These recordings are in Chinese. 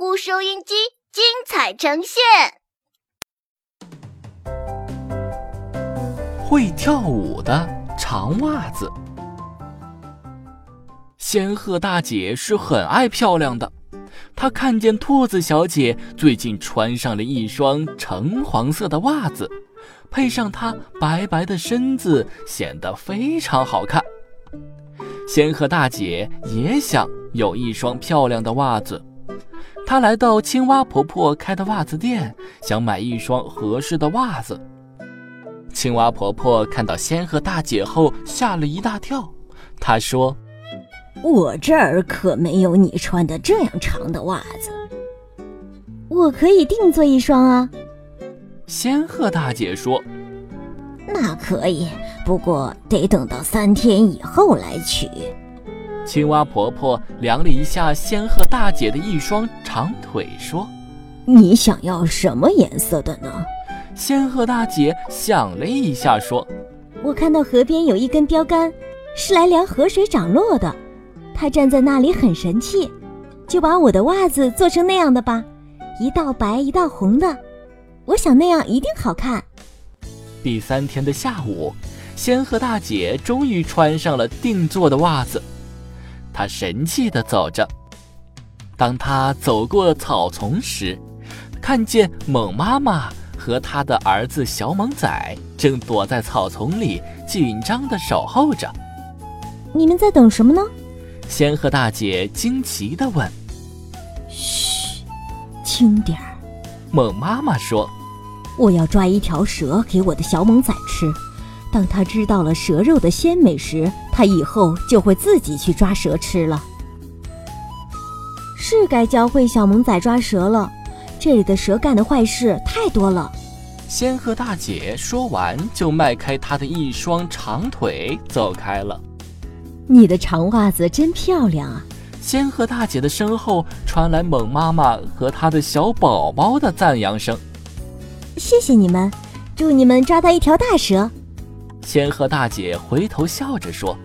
呼收音机精彩呈现。会跳舞的长袜子。仙鹤大姐是很爱漂亮的，她看见兔子小姐最近穿上了一双橙黄色的袜子，配上她白白的身子，显得非常好看。仙鹤大姐也想有一双漂亮的袜子，她来到青蛙婆婆开的袜子店，想买一双合适的袜子。青蛙婆婆看到仙鹤大姐后吓了一大跳，她说：“我这儿可没有你穿的这样长的袜子，我可以定做一双啊。”仙鹤大姐说：“那可以，不过得等到三天以后来取。”青蛙婆婆量了一下仙鹤大姐的一双长腿，说：“你想要什么颜色的呢？”仙鹤大姐想了一下，说：“我看到河边有一根标杆，是来量河水涨落的。他站在那里很神气，就把我的袜子做成那样的吧，一道白一道红的。我想那样一定好看。”第三天的下午，仙鹤大姐终于穿上了定做的袜子，她神气地走着。当他走过草丛时，看见猛妈妈。和他的儿子小猛仔正躲在草丛里，紧张地守候着。你们在等什么呢？仙鹤大姐惊奇地问。嘘，轻点儿。猛妈妈说：“我要抓一条蛇给我的小猛仔吃。当他知道了蛇肉的鲜美时，他以后就会自己去抓蛇吃了。是该教会小萌仔抓蛇了。这里的蛇干的坏事太多了。”仙鹤大姐说完，就迈开她的一双长腿走开了。你的长袜子真漂亮啊！仙鹤大姐的身后传来猛妈妈和她的小宝宝的赞扬声。谢谢你们，祝你们抓到一条大蛇。仙鹤大姐回头笑着说。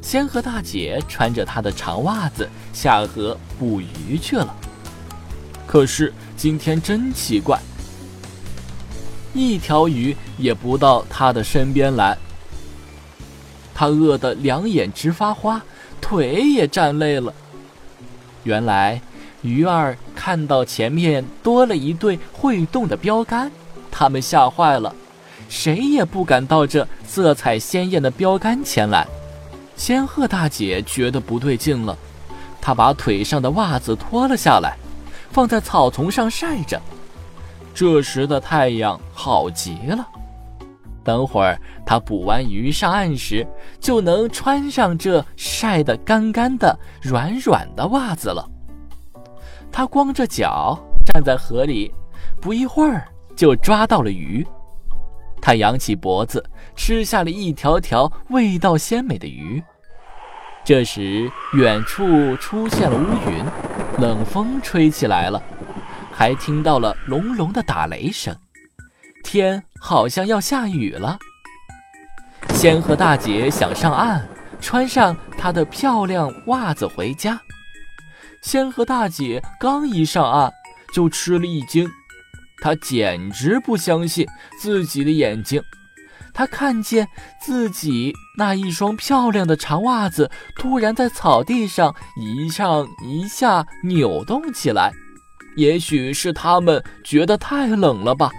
仙鹤大姐穿着她的长袜子下河捕鱼去了。可是今天真奇怪。一条鱼也不到他的身边来。他饿得两眼直发花，腿也站累了。原来鱼儿看到前面多了一对会动的标杆，他们吓坏了，谁也不敢到这色彩鲜艳的标杆前来。仙鹤大姐觉得不对劲了，她把腿上的袜子脱了下来，放在草丛上晒着。这时的太阳好极了，等会儿她捕完鱼上岸时，就能穿上这晒得干干的、软软的袜子了。她光着脚站在河里，不一会儿就抓到了鱼。他扬起脖子，吃下了一条条味道鲜美的鱼。这时，远处出现了乌云，冷风吹起来了。还听到了隆隆的打雷声，天好像要下雨了。仙鹤大姐想上岸，穿上她的漂亮袜子回家。仙鹤大姐刚一上岸，就吃了一惊，他简直不相信自己的眼睛。他看见自己那一双漂亮的长袜子突然在草地上一上一下扭动起来。也许是他们觉得太冷了吧，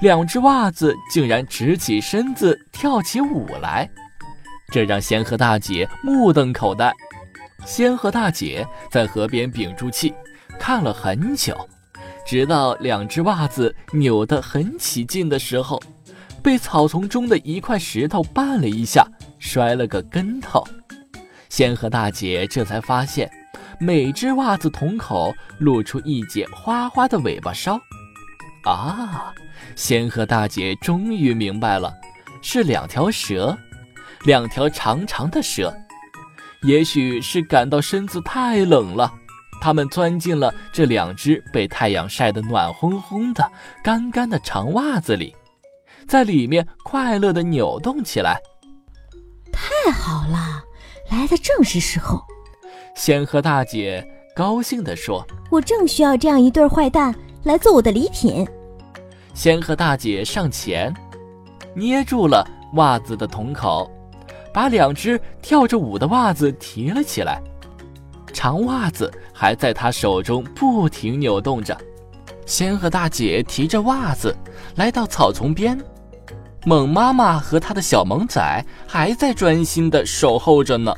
两只袜子竟然直起身子跳起舞来，这让仙鹤大姐目瞪口呆。仙鹤大姐在河边屏住气，看了很久，直到两只袜子扭得很起劲的时候，被草丛中的一块石头绊了一下，摔了个跟头。仙鹤大姐这才发现。每只袜子筒口露出一截花花的尾巴梢，啊！仙鹤大姐终于明白了，是两条蛇，两条长长的蛇。也许是感到身子太冷了，它们钻进了这两只被太阳晒得暖烘烘的、干干的长袜子里，在里面快乐地扭动起来。太好了，来的正是时候。仙鹤大姐高兴地说：“我正需要这样一对坏蛋来做我的礼品。”仙鹤大姐上前，捏住了袜子的筒口，把两只跳着舞的袜子提了起来。长袜子还在他手中不停扭动着。仙鹤大姐提着袜子来到草丛边，猛妈妈和她的小萌仔还在专心地守候着呢。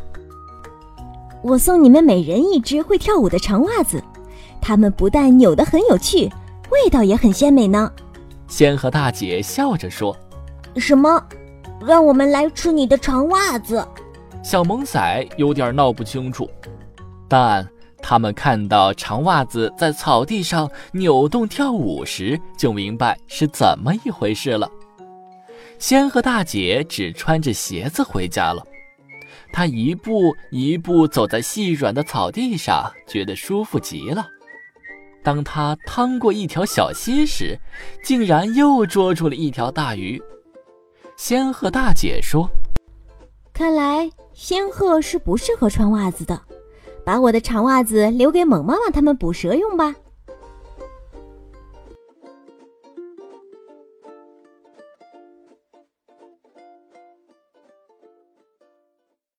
我送你们每人一只会跳舞的长袜子，它们不但扭得很有趣，味道也很鲜美呢。仙鹤大姐笑着说：“什么？让我们来吃你的长袜子？”小萌仔有点闹不清楚，但他们看到长袜子在草地上扭动跳舞时，就明白是怎么一回事了。仙鹤大姐只穿着鞋子回家了。她一步一步走在细软的草地上，觉得舒服极了。当她趟过一条小溪时，竟然又捉住了一条大鱼。仙鹤大姐说：“看来仙鹤是不适合穿袜子的，把我的长袜子留给猛妈妈他们捕蛇用吧。”